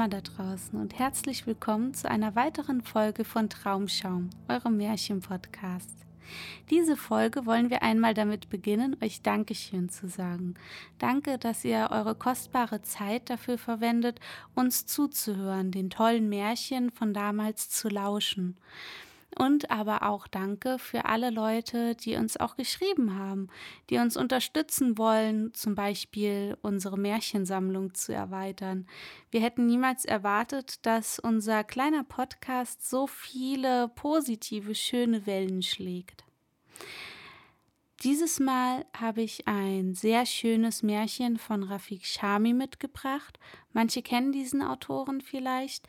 Träumer da draußen und herzlich willkommen zu einer weiteren Folge von Traumschaum, eurem Märchen-Podcast. Diese Folge wollen wir einmal damit beginnen, euch Dankeschön zu sagen. Danke, dass ihr eure kostbare Zeit dafür verwendet, uns zuzuhören, den tollen Märchen von damals zu lauschen. Und aber auch danke für alle Leute, die uns auch geschrieben haben, die uns unterstützen wollen, zum Beispiel unsere Märchensammlung zu erweitern. Wir hätten niemals erwartet, dass unser kleiner Podcast so viele positive, schöne Wellen schlägt. Dieses Mal habe ich ein sehr schönes Märchen von Rafik Shami mitgebracht. Manche kennen diesen Autoren vielleicht.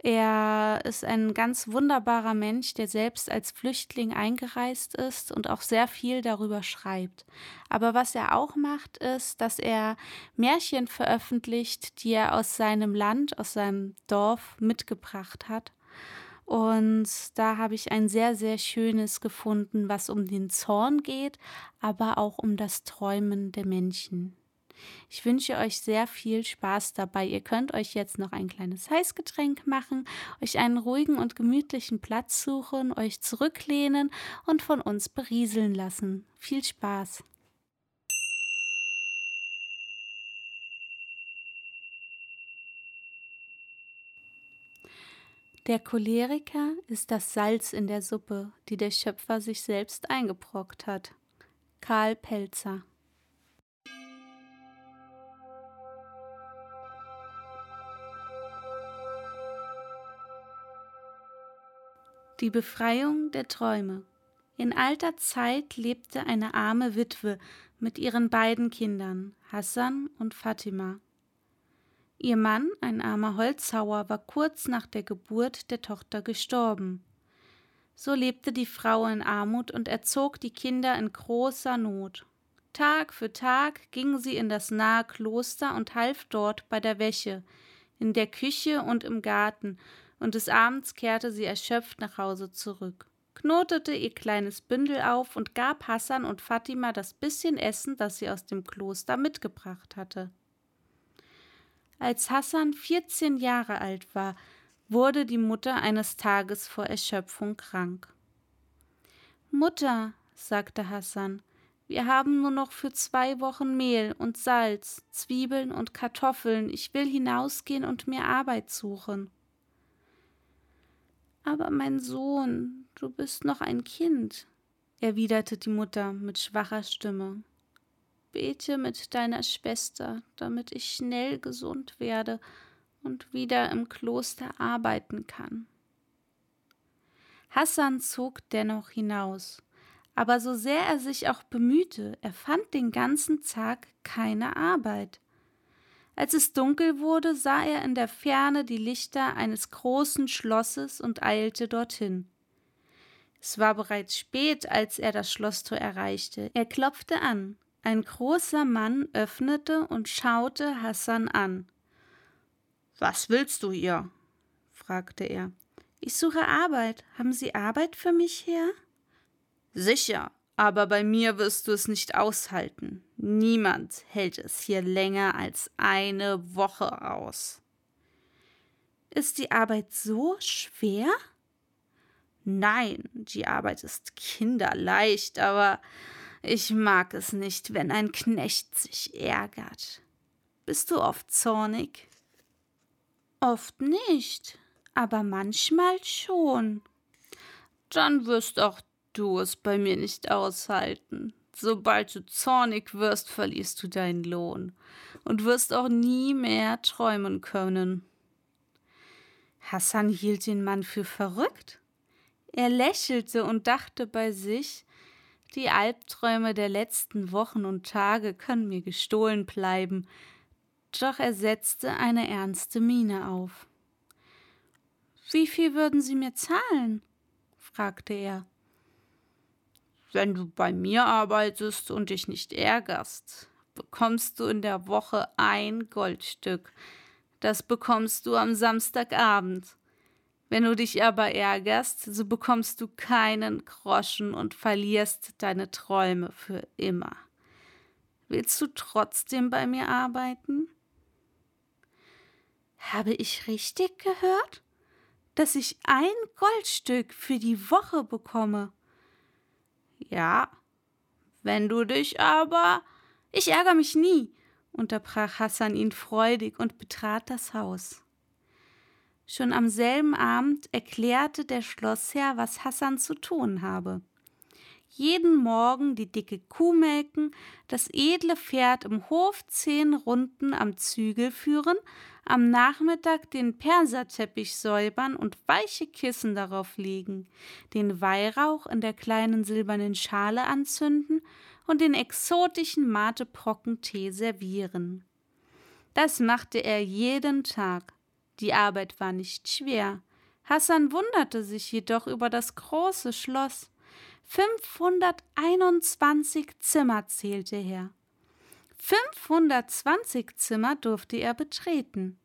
Er ist ein ganz wunderbarer Mensch, der selbst als Flüchtling eingereist ist und auch sehr viel darüber schreibt. Aber was er auch macht, ist, dass er Märchen veröffentlicht, die er aus seinem Land, aus seinem Dorf mitgebracht hat. Und da habe ich ein sehr, sehr schönes gefunden, was um den Zorn geht, aber auch um das Träumen der Menschen. Ich wünsche euch sehr viel Spaß dabei. Ihr könnt euch jetzt noch ein kleines Heißgetränk machen, euch einen ruhigen und gemütlichen Platz suchen, euch zurücklehnen und von uns berieseln lassen. Viel Spaß! Der Choleriker ist das Salz in der Suppe, die der Schöpfer sich selbst eingebrockt hat. Karl Pelzer Die Befreiung der Träume. In alter Zeit lebte eine arme Witwe mit ihren beiden Kindern, Hassan und Fatima. Ihr Mann, ein armer Holzhauer, war kurz nach der Geburt der Tochter gestorben. So lebte die Frau in Armut und erzog die Kinder in großer Not. Tag für Tag ging sie in das nahe Kloster und half dort bei der Wäsche, in der Küche und im Garten und des Abends kehrte sie erschöpft nach Hause zurück, knotete ihr kleines Bündel auf und gab Hassan und Fatima das bisschen Essen, das sie aus dem Kloster mitgebracht hatte. Als Hassan 14 Jahre alt war, wurde die Mutter eines Tages vor Erschöpfung krank. Mutter, sagte Hassan, wir haben nur noch für zwei Wochen Mehl und Salz, Zwiebeln und Kartoffeln. Ich will hinausgehen und mir Arbeit suchen. Aber mein Sohn, du bist noch ein Kind, erwiderte die Mutter mit schwacher Stimme. Bete mit deiner Schwester, damit ich schnell gesund werde und wieder im Kloster arbeiten kann. Hassan zog dennoch hinaus, aber so sehr er sich auch bemühte, er fand den ganzen Tag keine Arbeit. Als es dunkel wurde, sah er in der Ferne die Lichter eines großen Schlosses und eilte dorthin. Es war bereits spät, als er das Schlosstor erreichte. Er klopfte an. Ein großer Mann öffnete und schaute Hassan an. Was willst du hier? fragte er. Ich suche Arbeit. Haben Sie Arbeit für mich her? Sicher, aber bei mir wirst du es nicht aushalten. Niemand hält es hier länger als eine Woche aus. Ist die Arbeit so schwer? Nein, die Arbeit ist kinderleicht, aber ich mag es nicht, wenn ein Knecht sich ärgert. Bist du oft zornig? Oft nicht, aber manchmal schon. Dann wirst auch du es bei mir nicht aushalten. Sobald du zornig wirst, verlierst du deinen Lohn und wirst auch nie mehr träumen können. Hassan hielt den Mann für verrückt. Er lächelte und dachte bei sich, die Albträume der letzten Wochen und Tage können mir gestohlen bleiben, doch er setzte eine ernste Miene auf. Wie viel würden Sie mir zahlen? fragte er. Wenn du bei mir arbeitest und dich nicht ärgerst, bekommst du in der Woche ein Goldstück. Das bekommst du am Samstagabend. Wenn du dich aber ärgerst, so bekommst du keinen Groschen und verlierst deine Träume für immer. Willst du trotzdem bei mir arbeiten? Habe ich richtig gehört, dass ich ein Goldstück für die Woche bekomme? Ja, wenn du dich aber. Ich ärgere mich nie, unterbrach Hassan ihn freudig und betrat das Haus. Schon am selben Abend erklärte der Schlossherr, was Hassan zu tun habe. Jeden Morgen die dicke Kuh melken, das edle Pferd im Hof zehn Runden am Zügel führen, am Nachmittag den Perserteppich säubern und weiche Kissen darauf legen, den Weihrauch in der kleinen silbernen Schale anzünden und den exotischen Matebrocken-Tee servieren. Das machte er jeden Tag. Die Arbeit war nicht schwer. Hassan wunderte sich jedoch über das große Schloss. 521 Zimmer zählte er. 520 Zimmer durfte er betreten.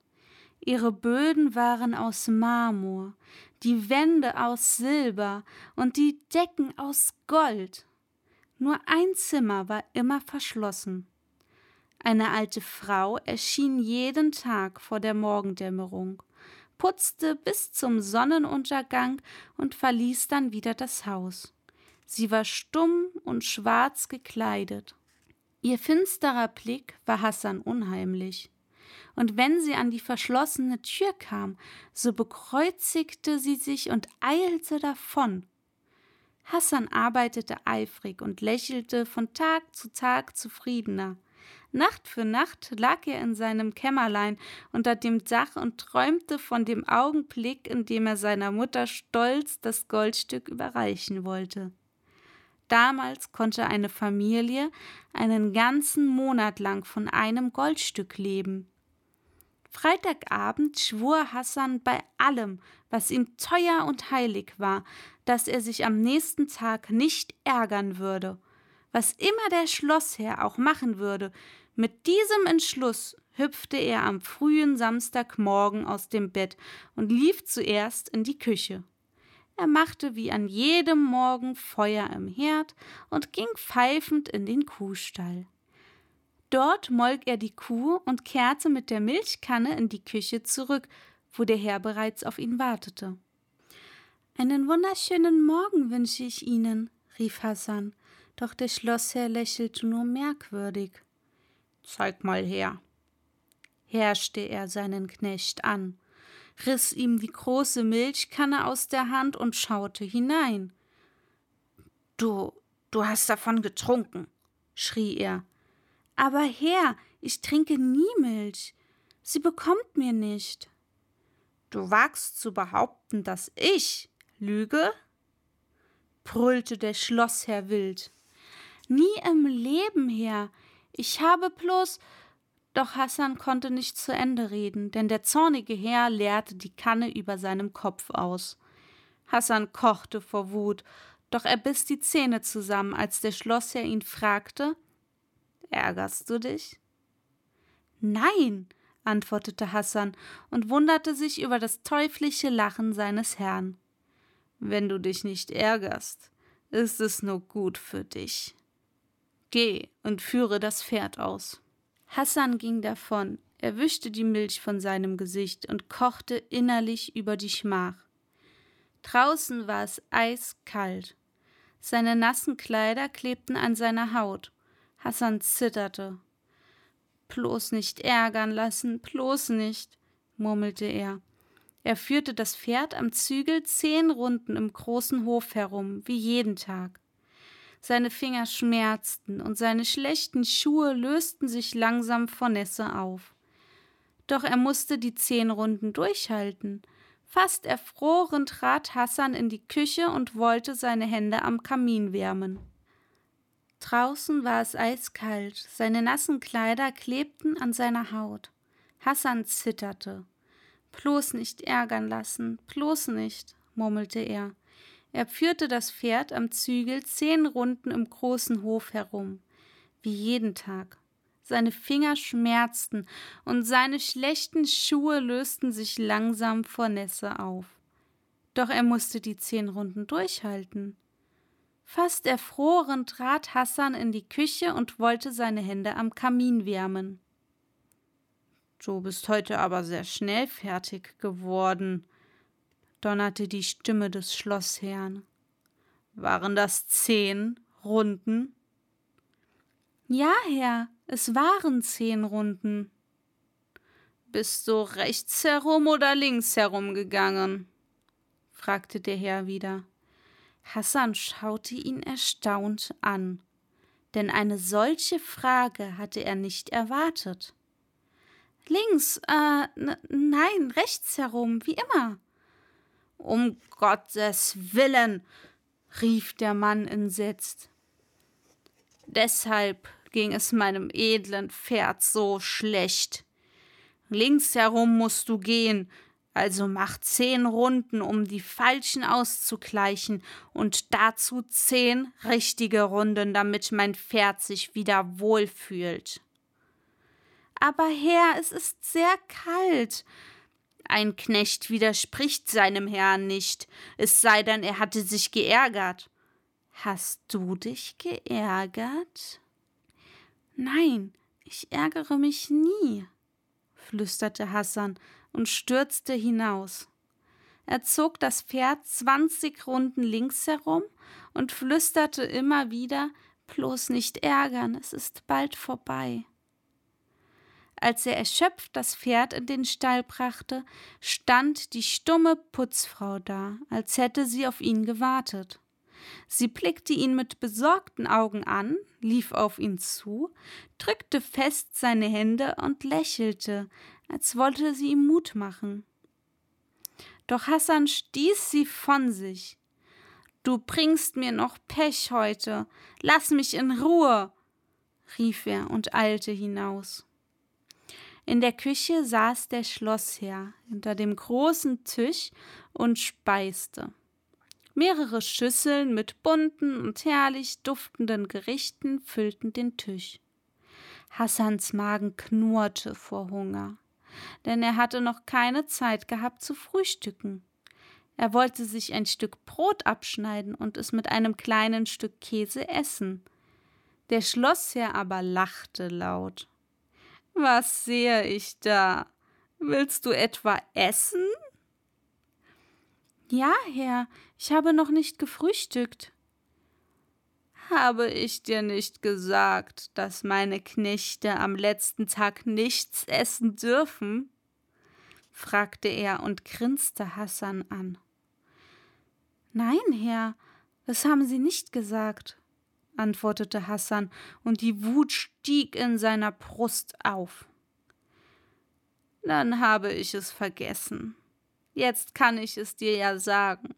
Ihre Böden waren aus Marmor, die Wände aus Silber und die Decken aus Gold. Nur ein Zimmer war immer verschlossen. Eine alte Frau erschien jeden Tag vor der Morgendämmerung, putzte bis zum Sonnenuntergang und verließ dann wieder das Haus. Sie war stumm und schwarz gekleidet. Ihr finsterer Blick war Hassan unheimlich. Und wenn sie an die verschlossene Tür kam, so bekreuzigte sie sich und eilte davon. Hassan arbeitete eifrig und lächelte von Tag zu Tag zufriedener. Nacht für Nacht lag er in seinem Kämmerlein unter dem Dach und träumte von dem Augenblick, in dem er seiner Mutter stolz das Goldstück überreichen wollte. Damals konnte eine Familie einen ganzen Monat lang von einem Goldstück leben. Freitagabend schwur Hassan bei allem, was ihm teuer und heilig war, dass er sich am nächsten Tag nicht ärgern würde. Was immer der Schlossherr auch machen würde, mit diesem Entschluss hüpfte er am frühen Samstagmorgen aus dem Bett und lief zuerst in die Küche. Er machte wie an jedem Morgen Feuer im Herd und ging pfeifend in den Kuhstall. Dort molk er die Kuh und kehrte mit der Milchkanne in die Küche zurück, wo der Herr bereits auf ihn wartete. Einen wunderschönen Morgen wünsche ich Ihnen, rief Hassan, doch der Schlossherr lächelte nur merkwürdig. Zeig mal her, herrschte er seinen Knecht an, riss ihm die große Milchkanne aus der Hand und schaute hinein. Du, du hast davon getrunken, schrie er. Aber Herr, ich trinke nie Milch. Sie bekommt mir nicht. Du wagst zu behaupten, dass ich lüge? brüllte der Schlossherr wild. Nie im Leben, Herr. Ich habe bloß. Doch Hassan konnte nicht zu Ende reden, denn der zornige Herr leerte die Kanne über seinem Kopf aus. Hassan kochte vor Wut, doch er biss die Zähne zusammen, als der Schlossherr ihn fragte: Ärgerst du dich? Nein, antwortete Hassan und wunderte sich über das teuflische Lachen seines Herrn. Wenn du dich nicht ärgerst, ist es nur gut für dich. Geh und führe das Pferd aus. Hassan ging davon. Er wischte die Milch von seinem Gesicht und kochte innerlich über die Schmach. Draußen war es eiskalt. Seine nassen Kleider klebten an seiner Haut. Hassan zitterte. Bloß nicht ärgern lassen, bloß nicht, murmelte er. Er führte das Pferd am Zügel zehn Runden im großen Hof herum, wie jeden Tag. Seine Finger schmerzten und seine schlechten Schuhe lösten sich langsam vor Nässe auf. Doch er musste die zehn Runden durchhalten. Fast erfroren trat Hassan in die Küche und wollte seine Hände am Kamin wärmen. Draußen war es eiskalt, seine nassen Kleider klebten an seiner Haut. Hassan zitterte. Bloß nicht ärgern lassen, bloß nicht, murmelte er. Er führte das Pferd am Zügel zehn Runden im großen Hof herum, wie jeden Tag. Seine Finger schmerzten und seine schlechten Schuhe lösten sich langsam vor Nässe auf. Doch er musste die zehn Runden durchhalten. Fast erfroren trat Hassan in die Küche und wollte seine Hände am Kamin wärmen. Du bist heute aber sehr schnell fertig geworden, donnerte die Stimme des Schlossherrn. Waren das zehn Runden? Ja, Herr, es waren zehn Runden. Bist du rechts herum oder links herum gegangen? fragte der Herr wieder. Hassan schaute ihn erstaunt an, denn eine solche Frage hatte er nicht erwartet. Links, äh, nein, rechts herum, wie immer. Um Gottes Willen, rief der Mann entsetzt. Deshalb ging es meinem edlen Pferd so schlecht. Links herum musst du gehen, also mach zehn Runden, um die falschen auszugleichen, und dazu zehn richtige Runden, damit mein Pferd sich wieder wohlfühlt. Aber Herr, es ist sehr kalt. Ein Knecht widerspricht seinem Herrn nicht, es sei denn, er hatte sich geärgert. Hast du dich geärgert? Nein, ich ärgere mich nie, flüsterte Hassan und stürzte hinaus. Er zog das Pferd zwanzig Runden links herum und flüsterte immer wieder Bloß nicht ärgern, es ist bald vorbei. Als er erschöpft das Pferd in den Stall brachte, stand die stumme Putzfrau da, als hätte sie auf ihn gewartet. Sie blickte ihn mit besorgten Augen an, lief auf ihn zu, drückte fest seine Hände und lächelte, als wollte sie ihm Mut machen. Doch Hassan stieß sie von sich. Du bringst mir noch Pech heute. Lass mich in Ruhe, rief er und eilte hinaus. In der Küche saß der Schlossherr hinter dem großen Tisch und speiste. Mehrere Schüsseln mit bunten und herrlich duftenden Gerichten füllten den Tisch. Hassans Magen knurrte vor Hunger denn er hatte noch keine Zeit gehabt zu frühstücken. Er wollte sich ein Stück Brot abschneiden und es mit einem kleinen Stück Käse essen. Der Schlossherr aber lachte laut. Was sehe ich da? Willst du etwa essen? Ja, Herr, ich habe noch nicht gefrühstückt. Habe ich dir nicht gesagt, dass meine Knechte am letzten Tag nichts essen dürfen? fragte er und grinste Hassan an. Nein, Herr, das haben Sie nicht gesagt, antwortete Hassan, und die Wut stieg in seiner Brust auf. Dann habe ich es vergessen. Jetzt kann ich es dir ja sagen.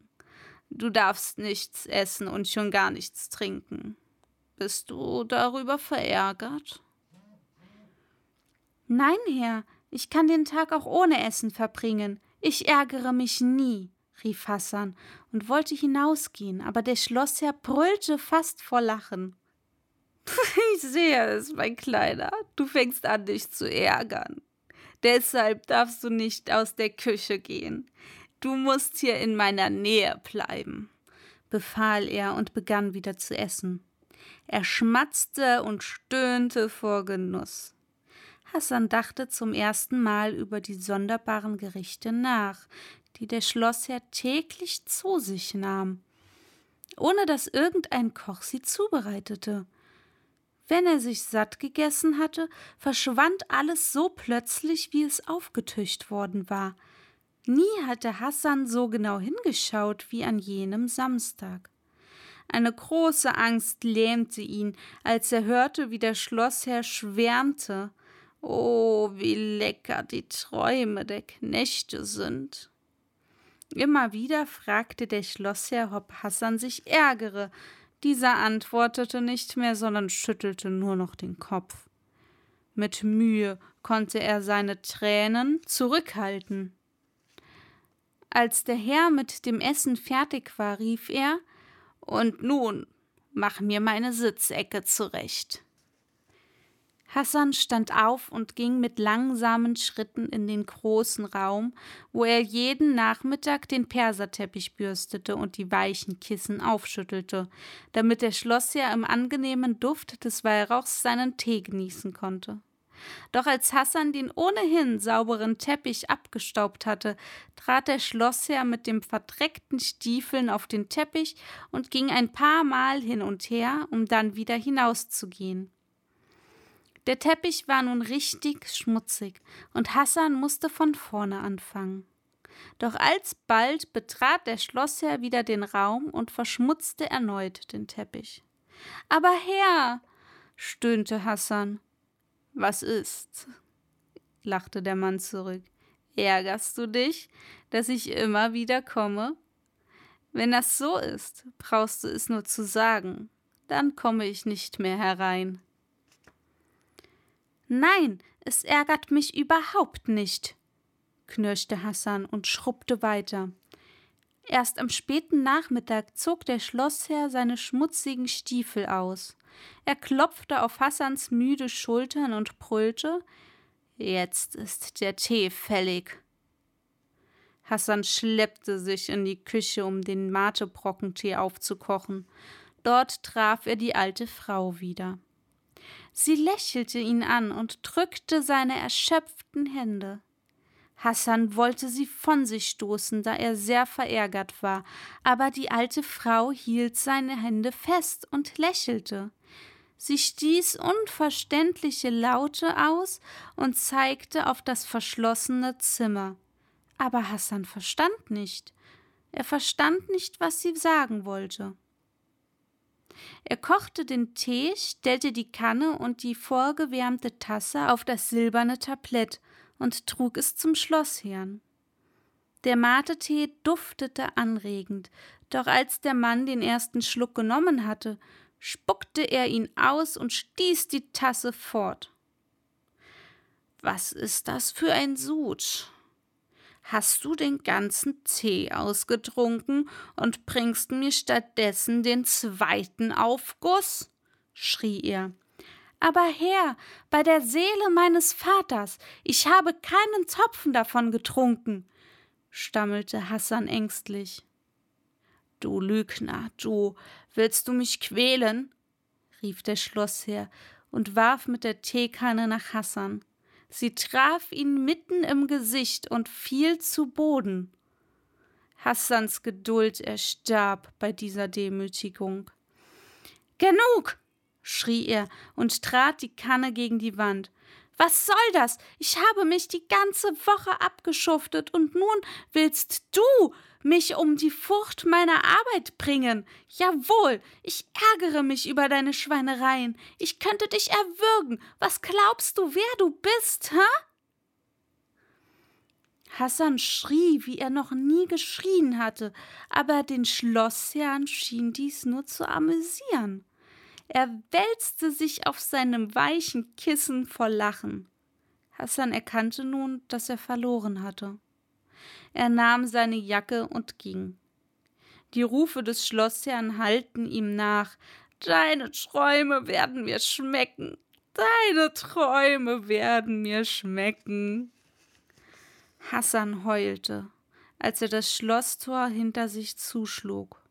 Du darfst nichts essen und schon gar nichts trinken. Bist du darüber verärgert? Nein, Herr, ich kann den Tag auch ohne Essen verbringen. Ich ärgere mich nie, rief Hassan und wollte hinausgehen, aber der Schlossherr brüllte fast vor Lachen. Ich sehe es, mein Kleiner, du fängst an, dich zu ärgern. Deshalb darfst du nicht aus der Küche gehen. Du musst hier in meiner Nähe bleiben, befahl er und begann wieder zu essen. Er schmatzte und stöhnte vor Genuss. Hassan dachte zum ersten Mal über die sonderbaren Gerichte nach, die der Schlossherr täglich zu sich nahm, ohne dass irgendein Koch sie zubereitete. Wenn er sich satt gegessen hatte, verschwand alles so plötzlich, wie es aufgetischt worden war. Nie hatte Hassan so genau hingeschaut wie an jenem Samstag. Eine große Angst lähmte ihn, als er hörte, wie der Schlossherr schwärmte. Oh, wie lecker die Träume der Knechte sind. Immer wieder fragte der Schlossherr, ob Hassan sich ärgere. Dieser antwortete nicht mehr, sondern schüttelte nur noch den Kopf. Mit Mühe konnte er seine Tränen zurückhalten. Als der Herr mit dem Essen fertig war, rief er Und nun mach mir meine Sitzecke zurecht. Hassan stand auf und ging mit langsamen Schritten in den großen Raum, wo er jeden Nachmittag den Perserteppich bürstete und die weichen Kissen aufschüttelte, damit der Schlossherr im angenehmen Duft des Weihrauchs seinen Tee genießen konnte. Doch als Hassan den ohnehin sauberen Teppich abgestaubt hatte, trat der Schlossherr mit dem verdreckten Stiefeln auf den Teppich und ging ein paar Mal hin und her, um dann wieder hinauszugehen. Der Teppich war nun richtig schmutzig, und Hassan musste von vorne anfangen. Doch alsbald betrat der Schlossherr wieder den Raum und verschmutzte erneut den Teppich. Aber Herr, stöhnte Hassan. Was ist? lachte der Mann zurück. Ärgerst du dich, dass ich immer wieder komme? Wenn das so ist, brauchst du es nur zu sagen, dann komme ich nicht mehr herein. Nein, es ärgert mich überhaupt nicht, knirschte Hassan und schrubbte weiter. Erst am späten Nachmittag zog der Schlossherr seine schmutzigen Stiefel aus. Er klopfte auf Hassans müde Schultern und brüllte Jetzt ist der Tee fällig. Hassan schleppte sich in die Küche, um den Matebrockentee aufzukochen. Dort traf er die alte Frau wieder. Sie lächelte ihn an und drückte seine erschöpften Hände. Hassan wollte sie von sich stoßen, da er sehr verärgert war, aber die alte Frau hielt seine Hände fest und lächelte. Sie stieß unverständliche Laute aus und zeigte auf das verschlossene Zimmer. Aber Hassan verstand nicht. Er verstand nicht, was sie sagen wollte. Er kochte den Tee, stellte die Kanne und die vorgewärmte Tasse auf das silberne Tablett und trug es zum Schlossherrn. Der Mate-Tee duftete anregend, doch als der Mann den ersten Schluck genommen hatte, spuckte er ihn aus und stieß die Tasse fort. Was ist das für ein Sud? Hast du den ganzen Tee ausgetrunken und bringst mir stattdessen den zweiten Aufguss? schrie er. Aber Herr, bei der Seele meines Vaters, ich habe keinen Tropfen davon getrunken, stammelte Hassan ängstlich. Du Lügner, du, willst du mich quälen? rief der Schlossherr und warf mit der Teekanne nach Hassan. Sie traf ihn mitten im Gesicht und fiel zu Boden. Hassans Geduld erstarb bei dieser Demütigung. Genug! schrie er und trat die Kanne gegen die Wand. Was soll das? Ich habe mich die ganze Woche abgeschuftet und nun willst du mich um die Furcht meiner Arbeit bringen. Jawohl, ich ärgere mich über deine Schweinereien. Ich könnte dich erwürgen. Was glaubst du, wer du bist, hä? Hassan schrie, wie er noch nie geschrien hatte, aber den Schlossherrn schien dies nur zu amüsieren. Er wälzte sich auf seinem weichen Kissen vor Lachen. Hassan erkannte nun, dass er verloren hatte. Er nahm seine Jacke und ging. Die Rufe des Schlossherrn hallten ihm nach. Deine Träume werden mir schmecken. Deine Träume werden mir schmecken. Hassan heulte, als er das Schlosstor hinter sich zuschlug.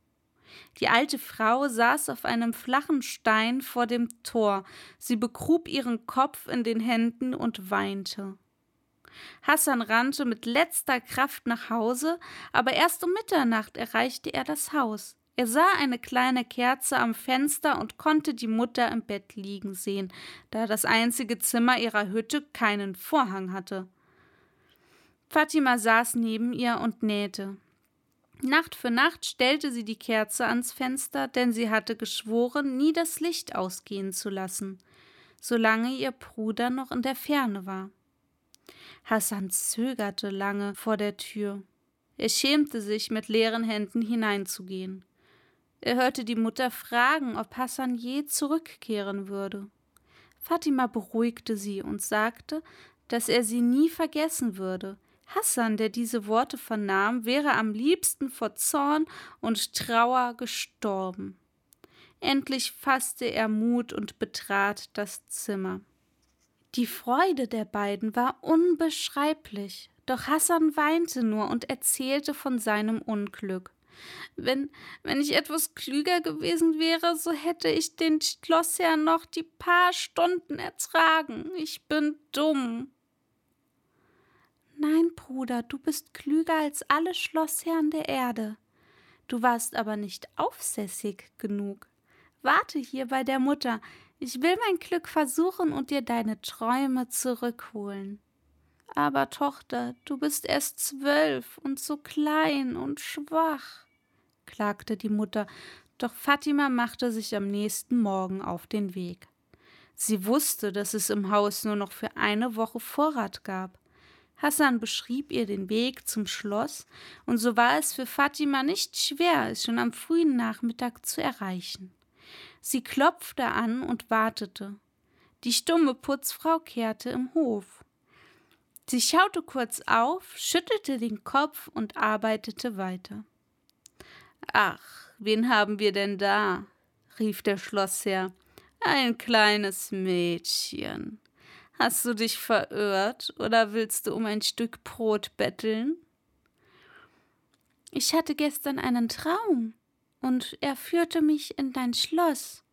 Die alte Frau saß auf einem flachen Stein vor dem Tor, sie begrub ihren Kopf in den Händen und weinte. Hassan rannte mit letzter Kraft nach Hause, aber erst um Mitternacht erreichte er das Haus. Er sah eine kleine Kerze am Fenster und konnte die Mutter im Bett liegen sehen, da das einzige Zimmer ihrer Hütte keinen Vorhang hatte. Fatima saß neben ihr und nähte. Nacht für Nacht stellte sie die Kerze ans Fenster, denn sie hatte geschworen, nie das Licht ausgehen zu lassen, solange ihr Bruder noch in der Ferne war. Hassan zögerte lange vor der Tür. Er schämte sich, mit leeren Händen hineinzugehen. Er hörte die Mutter fragen, ob Hassan je zurückkehren würde. Fatima beruhigte sie und sagte, dass er sie nie vergessen würde. Hassan, der diese Worte vernahm, wäre am liebsten vor Zorn und Trauer gestorben. Endlich fasste er Mut und betrat das Zimmer. Die Freude der beiden war unbeschreiblich, doch Hassan weinte nur und erzählte von seinem Unglück. Wenn, wenn ich etwas klüger gewesen wäre, so hätte ich den Schlossherrn noch die paar Stunden ertragen. Ich bin dumm. Nein, Bruder, du bist klüger als alle Schlossherren der Erde. Du warst aber nicht aufsässig genug. Warte hier bei der Mutter, ich will mein Glück versuchen und dir deine Träume zurückholen. Aber Tochter, du bist erst zwölf und so klein und schwach, klagte die Mutter, doch Fatima machte sich am nächsten Morgen auf den Weg. Sie wusste, dass es im Haus nur noch für eine Woche Vorrat gab. Hassan beschrieb ihr den Weg zum Schloss, und so war es für Fatima nicht schwer, es schon am frühen Nachmittag zu erreichen. Sie klopfte an und wartete. Die stumme Putzfrau kehrte im Hof. Sie schaute kurz auf, schüttelte den Kopf und arbeitete weiter. Ach, wen haben wir denn da? rief der Schlossherr. Ein kleines Mädchen. Hast du dich verirrt oder willst du um ein Stück Brot betteln? Ich hatte gestern einen Traum, und er führte mich in dein Schloss.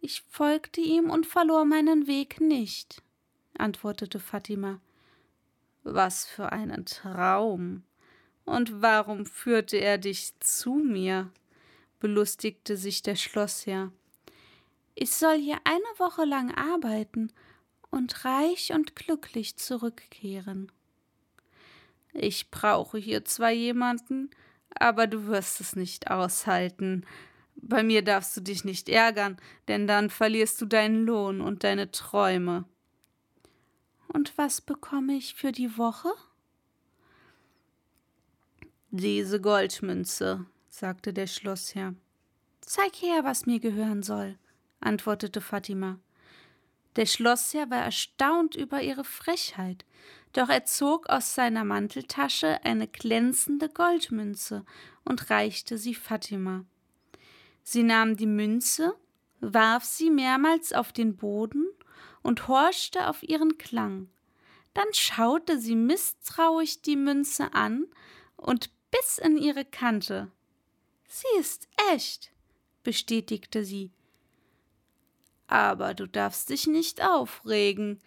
Ich folgte ihm und verlor meinen Weg nicht, antwortete Fatima. Was für einen Traum. Und warum führte er dich zu mir? belustigte sich der Schlossherr. Ich soll hier eine Woche lang arbeiten und reich und glücklich zurückkehren. Ich brauche hier zwar jemanden, aber du wirst es nicht aushalten. Bei mir darfst du dich nicht ärgern, denn dann verlierst du deinen Lohn und deine Träume. Und was bekomme ich für die Woche? Diese Goldmünze, sagte der Schlossherr. Zeig her, was mir gehören soll, antwortete Fatima. Der Schlossherr war erstaunt über ihre Frechheit, doch er zog aus seiner Manteltasche eine glänzende Goldmünze und reichte sie Fatima. Sie nahm die Münze, warf sie mehrmals auf den Boden und horchte auf ihren Klang. Dann schaute sie misstrauisch die Münze an und biss in ihre Kante. Sie ist echt, bestätigte sie aber du darfst dich nicht aufregen.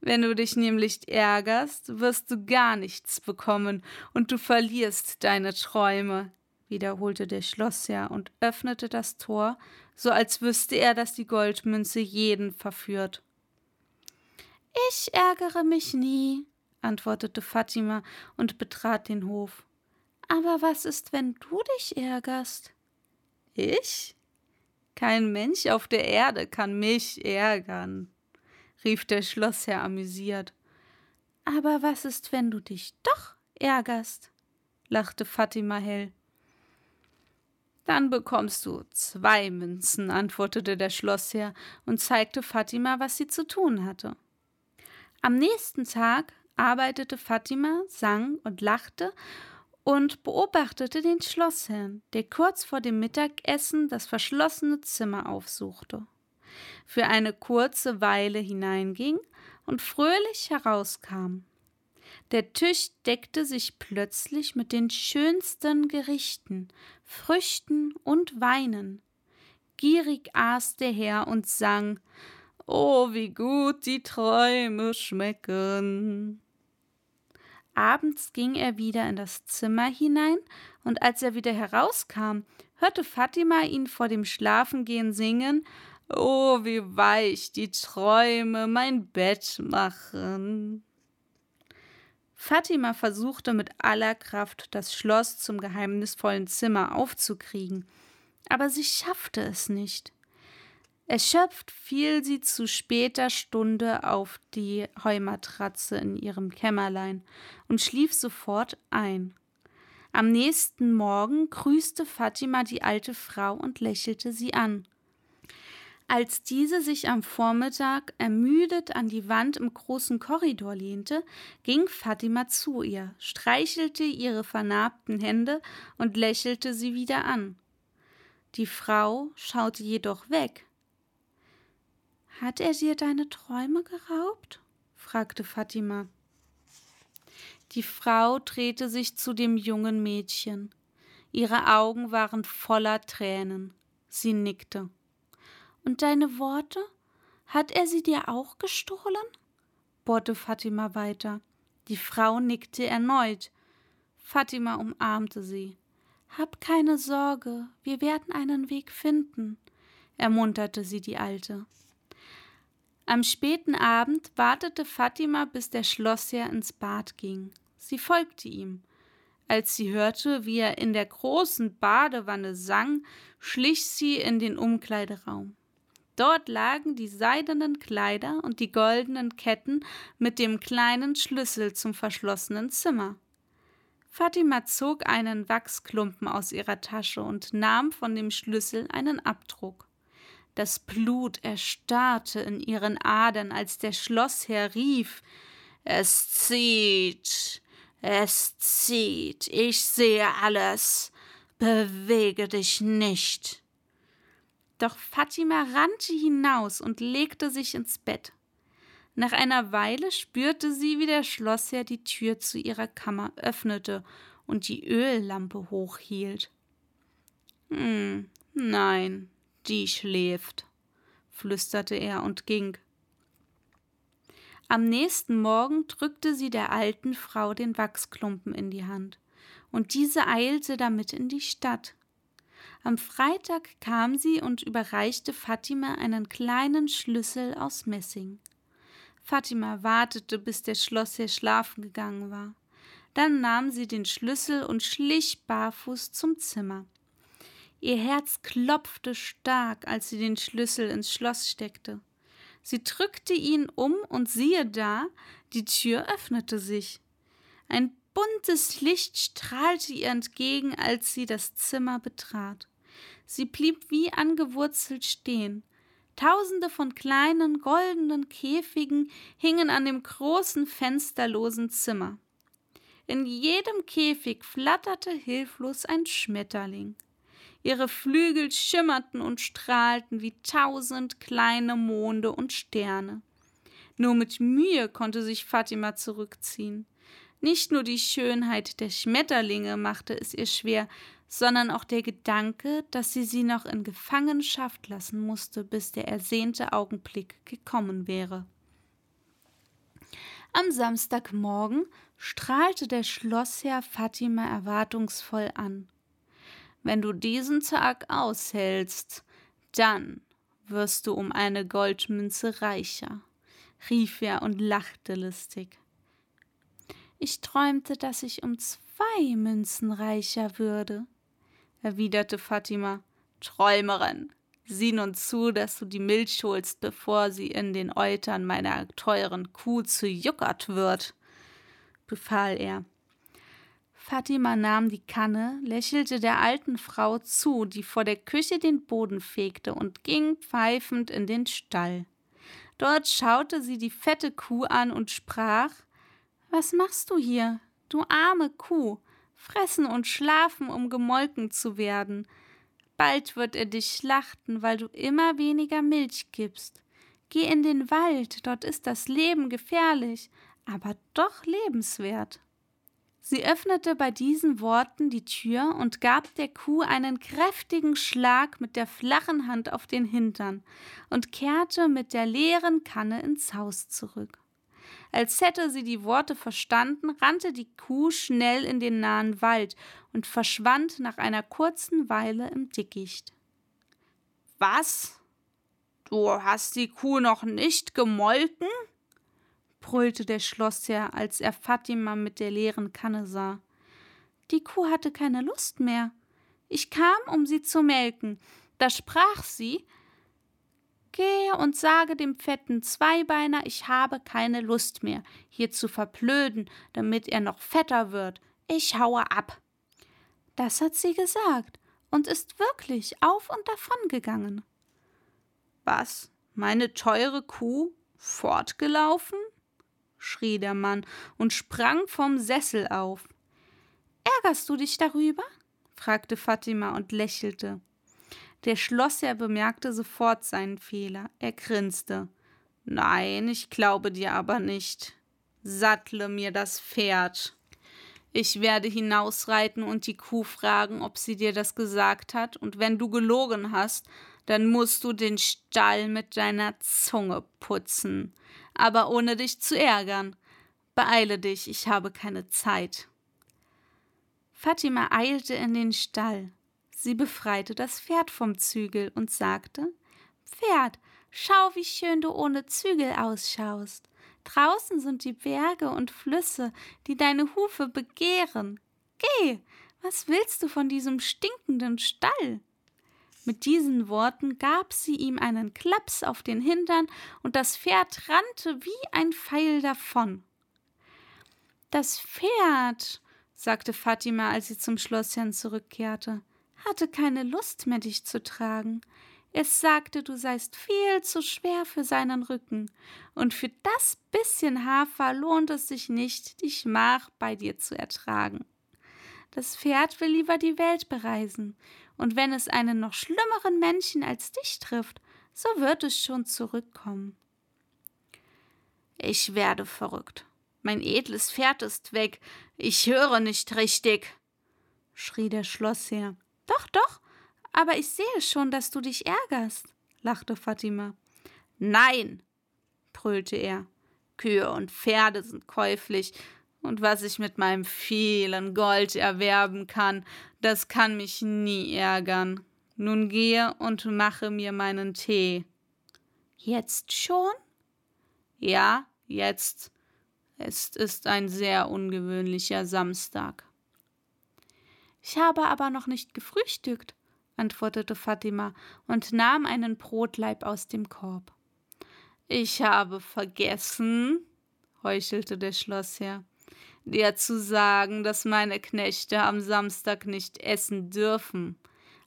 Wenn du dich nämlich ärgerst, wirst du gar nichts bekommen und du verlierst deine Träume, wiederholte der Schlossherr und öffnete das Tor, so als wüsste er, dass die Goldmünze jeden verführt. Ich ärgere mich nie, antwortete Fatima und betrat den Hof. Aber was ist, wenn du dich ärgerst? Ich? Kein Mensch auf der Erde kann mich ärgern, rief der Schlossherr amüsiert. Aber was ist, wenn du dich doch ärgerst? lachte Fatima hell. Dann bekommst du zwei Münzen, antwortete der Schlossherr und zeigte Fatima, was sie zu tun hatte. Am nächsten Tag arbeitete Fatima, sang und lachte und beobachtete den Schlossherrn, der kurz vor dem Mittagessen das verschlossene Zimmer aufsuchte, für eine kurze Weile hineinging und fröhlich herauskam. Der Tisch deckte sich plötzlich mit den schönsten Gerichten, Früchten und Weinen. Gierig aß der Herr und sang Oh, wie gut die Träume schmecken. Abends ging er wieder in das Zimmer hinein, und als er wieder herauskam, hörte Fatima ihn vor dem Schlafengehen singen Oh, wie weich die Träume mein Bett machen. Fatima versuchte mit aller Kraft, das Schloss zum geheimnisvollen Zimmer aufzukriegen, aber sie schaffte es nicht. Erschöpft fiel sie zu später Stunde auf die Heumatratze in ihrem Kämmerlein und schlief sofort ein. Am nächsten Morgen grüßte Fatima die alte Frau und lächelte sie an. Als diese sich am Vormittag ermüdet an die Wand im großen Korridor lehnte, ging Fatima zu ihr, streichelte ihre vernarbten Hände und lächelte sie wieder an. Die Frau schaute jedoch weg. Hat er dir deine Träume geraubt? fragte Fatima. Die Frau drehte sich zu dem jungen Mädchen. Ihre Augen waren voller Tränen. Sie nickte. Und deine Worte? Hat er sie dir auch gestohlen? bohrte Fatima weiter. Die Frau nickte erneut. Fatima umarmte sie. Hab keine Sorge, wir werden einen Weg finden, ermunterte sie die Alte. Am späten Abend wartete Fatima, bis der Schlossherr ins Bad ging. Sie folgte ihm. Als sie hörte, wie er in der großen Badewanne sang, schlich sie in den Umkleideraum. Dort lagen die seidenen Kleider und die goldenen Ketten mit dem kleinen Schlüssel zum verschlossenen Zimmer. Fatima zog einen Wachsklumpen aus ihrer Tasche und nahm von dem Schlüssel einen Abdruck. Das Blut erstarrte in ihren Adern, als der Schlossherr rief Es zieht, es zieht, ich sehe alles, bewege dich nicht. Doch Fatima rannte hinaus und legte sich ins Bett. Nach einer Weile spürte sie, wie der Schlossherr die Tür zu ihrer Kammer öffnete und die Öllampe hochhielt. Hm, nein, die schläft, flüsterte er und ging. Am nächsten Morgen drückte sie der alten Frau den Wachsklumpen in die Hand, und diese eilte damit in die Stadt. Am Freitag kam sie und überreichte Fatima einen kleinen Schlüssel aus Messing. Fatima wartete, bis der Schlossherr schlafen gegangen war. Dann nahm sie den Schlüssel und schlich barfuß zum Zimmer. Ihr Herz klopfte stark, als sie den Schlüssel ins Schloss steckte. Sie drückte ihn um und siehe da, die Tür öffnete sich. Ein buntes Licht strahlte ihr entgegen, als sie das Zimmer betrat. Sie blieb wie angewurzelt stehen. Tausende von kleinen goldenen Käfigen hingen an dem großen fensterlosen Zimmer. In jedem Käfig flatterte hilflos ein Schmetterling. Ihre Flügel schimmerten und strahlten wie tausend kleine Monde und Sterne. Nur mit Mühe konnte sich Fatima zurückziehen. Nicht nur die Schönheit der Schmetterlinge machte es ihr schwer, sondern auch der Gedanke, dass sie sie noch in Gefangenschaft lassen musste, bis der ersehnte Augenblick gekommen wäre. Am Samstagmorgen strahlte der Schlossherr Fatima erwartungsvoll an. Wenn du diesen Tag aushältst, dann wirst du um eine Goldmünze reicher, rief er und lachte lustig. Ich träumte, dass ich um zwei Münzen reicher würde, erwiderte Fatima. Träumerin, sieh nun zu, dass du die Milch holst, bevor sie in den Eutern meiner teuren Kuh zu Juckert wird, befahl er. Fatima nahm die Kanne, lächelte der alten Frau zu, die vor der Küche den Boden fegte, und ging pfeifend in den Stall. Dort schaute sie die fette Kuh an und sprach was machst du hier, du arme Kuh? Fressen und schlafen, um gemolken zu werden. Bald wird er dich schlachten, weil du immer weniger Milch gibst. Geh in den Wald, dort ist das Leben gefährlich. aber doch lebenswert. Sie öffnete bei diesen Worten die Tür und gab der Kuh einen kräftigen Schlag mit der flachen Hand auf den Hintern und kehrte mit der leeren Kanne ins Haus zurück. Als hätte sie die Worte verstanden, rannte die Kuh schnell in den nahen Wald und verschwand nach einer kurzen Weile im Dickicht. Was? Du hast die Kuh noch nicht gemolken? brüllte der Schlossherr, als er Fatima mit der leeren Kanne sah. Die Kuh hatte keine Lust mehr. Ich kam, um sie zu melken. Da sprach sie Gehe und sage dem fetten Zweibeiner, ich habe keine Lust mehr, hier zu verblöden, damit er noch fetter wird. Ich haue ab. Das hat sie gesagt und ist wirklich auf und davon gegangen. Was? Meine teure Kuh fortgelaufen? schrie der Mann und sprang vom Sessel auf. Ärgerst du dich darüber? fragte Fatima und lächelte. Der Schlossherr bemerkte sofort seinen Fehler. Er grinste. Nein, ich glaube dir aber nicht. Sattle mir das Pferd. Ich werde hinausreiten und die Kuh fragen, ob sie dir das gesagt hat, und wenn du gelogen hast, dann musst du den Stall mit deiner Zunge putzen, aber ohne dich zu ärgern. Beeile dich, ich habe keine Zeit. Fatima eilte in den Stall. Sie befreite das Pferd vom Zügel und sagte Pferd, schau, wie schön du ohne Zügel ausschaust. Draußen sind die Berge und Flüsse, die deine Hufe begehren. Geh, was willst du von diesem stinkenden Stall? Mit diesen Worten gab sie ihm einen Klaps auf den Hintern, und das Pferd rannte wie ein Pfeil davon. Das Pferd, sagte Fatima, als sie zum Schlossherrn zurückkehrte, hatte keine Lust mehr, dich zu tragen. Es sagte, du seist viel zu schwer für seinen Rücken, und für das bisschen Hafer lohnt es sich nicht, die Schmach bei dir zu ertragen. Das Pferd will lieber die Welt bereisen, und wenn es einen noch schlimmeren Menschen als dich trifft, so wird es schon zurückkommen. Ich werde verrückt. Mein edles Pferd ist weg. Ich höre nicht richtig, schrie der Schlossherr. Doch, doch, aber ich sehe schon, dass du dich ärgerst, lachte Fatima. Nein, brüllte er. Kühe und Pferde sind käuflich, und was ich mit meinem vielen Gold erwerben kann, das kann mich nie ärgern. Nun gehe und mache mir meinen Tee. Jetzt schon? Ja, jetzt. Es ist ein sehr ungewöhnlicher Samstag. Ich habe aber noch nicht gefrühstückt, antwortete Fatima und nahm einen Brotleib aus dem Korb. Ich habe vergessen, heuchelte der Schlossherr, dir zu sagen, dass meine Knechte am Samstag nicht essen dürfen.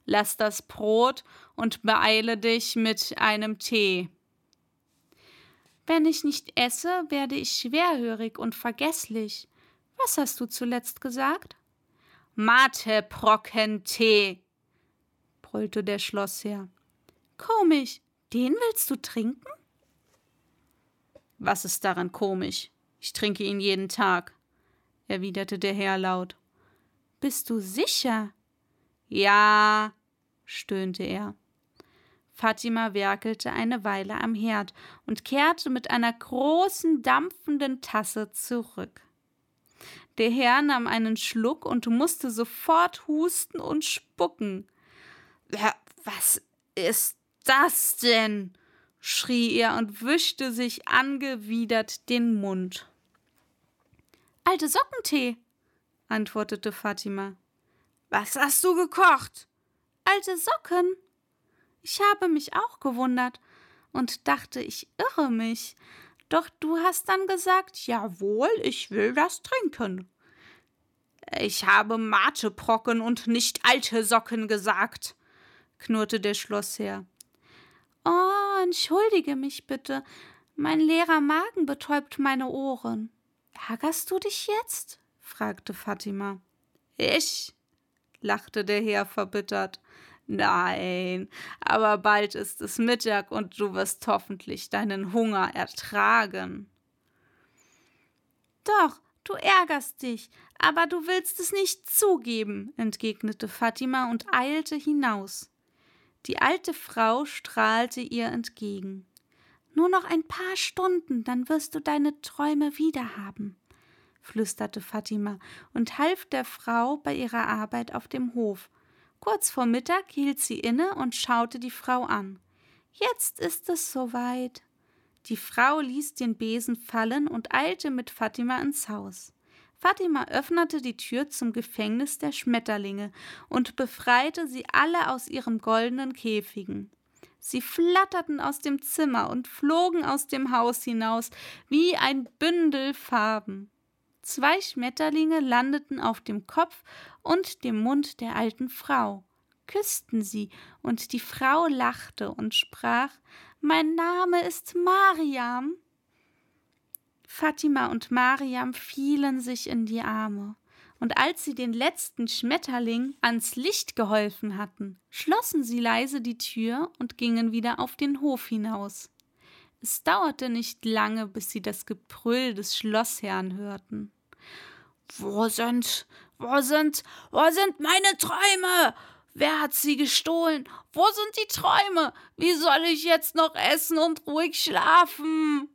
Lass das Brot und beeile dich mit einem Tee. Wenn ich nicht esse, werde ich schwerhörig und vergesslich. Was hast du zuletzt gesagt? Matebrockentee, brüllte der Schlossherr. Komisch, den willst du trinken? Was ist daran komisch? Ich trinke ihn jeden Tag, erwiderte der Herr laut. Bist du sicher? Ja, stöhnte er. Fatima werkelte eine Weile am Herd und kehrte mit einer großen dampfenden Tasse zurück. Der Herr nahm einen Schluck und musste sofort husten und spucken. Was ist das denn? schrie er und wischte sich angewidert den Mund. Alte Sockentee, antwortete Fatima. Was hast du gekocht? Alte Socken. Ich habe mich auch gewundert und dachte, ich irre mich. Doch du hast dann gesagt, jawohl, ich will das trinken. Ich habe Mateprocken und nicht alte Socken gesagt, knurrte der Schlossherr. Oh, entschuldige mich bitte. Mein leerer Magen betäubt meine Ohren. Ärgerst du dich jetzt? fragte Fatima. Ich? lachte der Herr verbittert. Nein, aber bald ist es Mittag und du wirst hoffentlich deinen Hunger ertragen. Doch, du ärgerst dich, aber du willst es nicht zugeben, entgegnete Fatima und eilte hinaus. Die alte Frau strahlte ihr entgegen. Nur noch ein paar Stunden, dann wirst du deine Träume wiederhaben, flüsterte Fatima und half der Frau bei ihrer Arbeit auf dem Hof. Kurz vor Mittag hielt sie inne und schaute die Frau an. Jetzt ist es soweit. Die Frau ließ den Besen fallen und eilte mit Fatima ins Haus. Fatima öffnete die Tür zum Gefängnis der Schmetterlinge und befreite sie alle aus ihren goldenen Käfigen. Sie flatterten aus dem Zimmer und flogen aus dem Haus hinaus wie ein Bündel Farben. Zwei Schmetterlinge landeten auf dem Kopf und dem Mund der alten Frau, küssten sie, und die Frau lachte und sprach Mein Name ist Mariam. Fatima und Mariam fielen sich in die Arme, und als sie den letzten Schmetterling ans Licht geholfen hatten, schlossen sie leise die Tür und gingen wieder auf den Hof hinaus. Es dauerte nicht lange, bis sie das Gebrüll des Schlossherrn hörten. Wo sind, wo sind, wo sind meine Träume? Wer hat sie gestohlen? Wo sind die Träume? Wie soll ich jetzt noch essen und ruhig schlafen?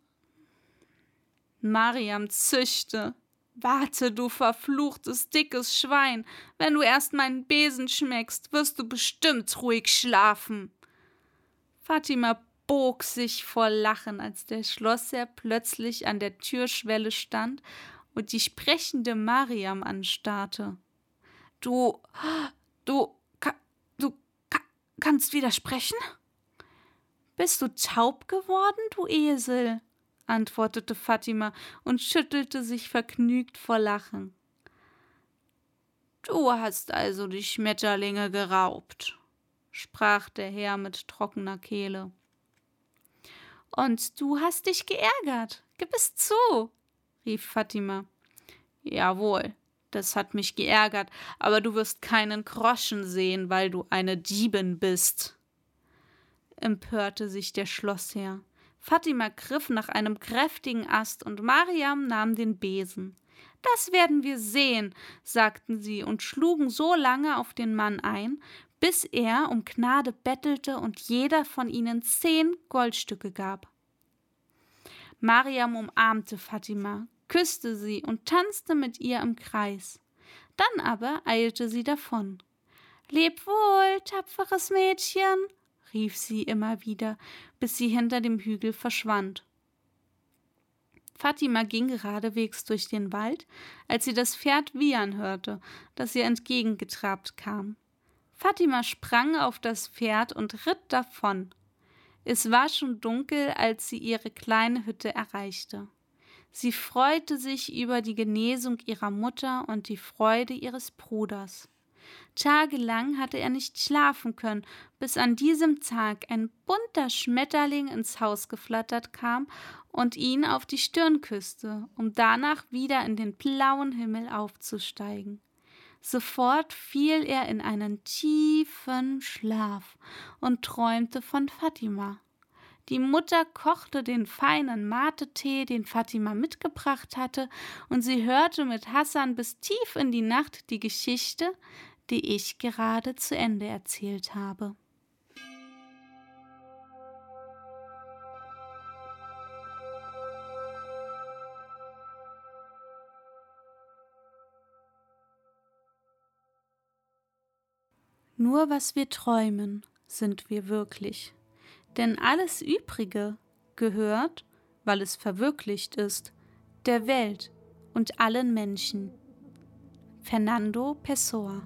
Mariam zischte. Warte, du verfluchtes, dickes Schwein. Wenn du erst meinen Besen schmeckst, wirst du bestimmt ruhig schlafen. Fatima bog sich vor Lachen, als der Schlossherr plötzlich an der Türschwelle stand und die sprechende Mariam anstarrte. Du, du, du kannst widersprechen? Bist du taub geworden, du Esel? antwortete Fatima und schüttelte sich vergnügt vor Lachen. Du hast also die Schmetterlinge geraubt, sprach der Herr mit trockener Kehle. Und du hast dich geärgert. Gib es zu, rief Fatima. Jawohl, das hat mich geärgert, aber du wirst keinen Groschen sehen, weil du eine Diebin bist, empörte sich der Schlossherr. Fatima griff nach einem kräftigen Ast und Mariam nahm den Besen. Das werden wir sehen, sagten sie und schlugen so lange auf den Mann ein, bis er um Gnade bettelte und jeder von ihnen zehn Goldstücke gab. Mariam umarmte Fatima, küsste sie und tanzte mit ihr im Kreis. Dann aber eilte sie davon. Leb wohl, tapferes Mädchen, rief sie immer wieder, bis sie hinter dem Hügel verschwand. Fatima ging geradewegs durch den Wald, als sie das Pferd wiehern hörte, das ihr entgegengetrabt kam. Fatima sprang auf das Pferd und ritt davon. Es war schon dunkel, als sie ihre kleine Hütte erreichte. Sie freute sich über die Genesung ihrer Mutter und die Freude ihres Bruders. Tagelang hatte er nicht schlafen können, bis an diesem Tag ein bunter Schmetterling ins Haus geflattert kam und ihn auf die Stirn küsste, um danach wieder in den blauen Himmel aufzusteigen. Sofort fiel er in einen tiefen Schlaf und träumte von Fatima. Die Mutter kochte den feinen Mate-Tee, den Fatima mitgebracht hatte, und sie hörte mit Hassan bis tief in die Nacht die Geschichte, die ich gerade zu Ende erzählt habe. Nur was wir träumen, sind wir wirklich denn alles Übrige gehört, weil es verwirklicht ist, der Welt und allen Menschen. Fernando Pessoa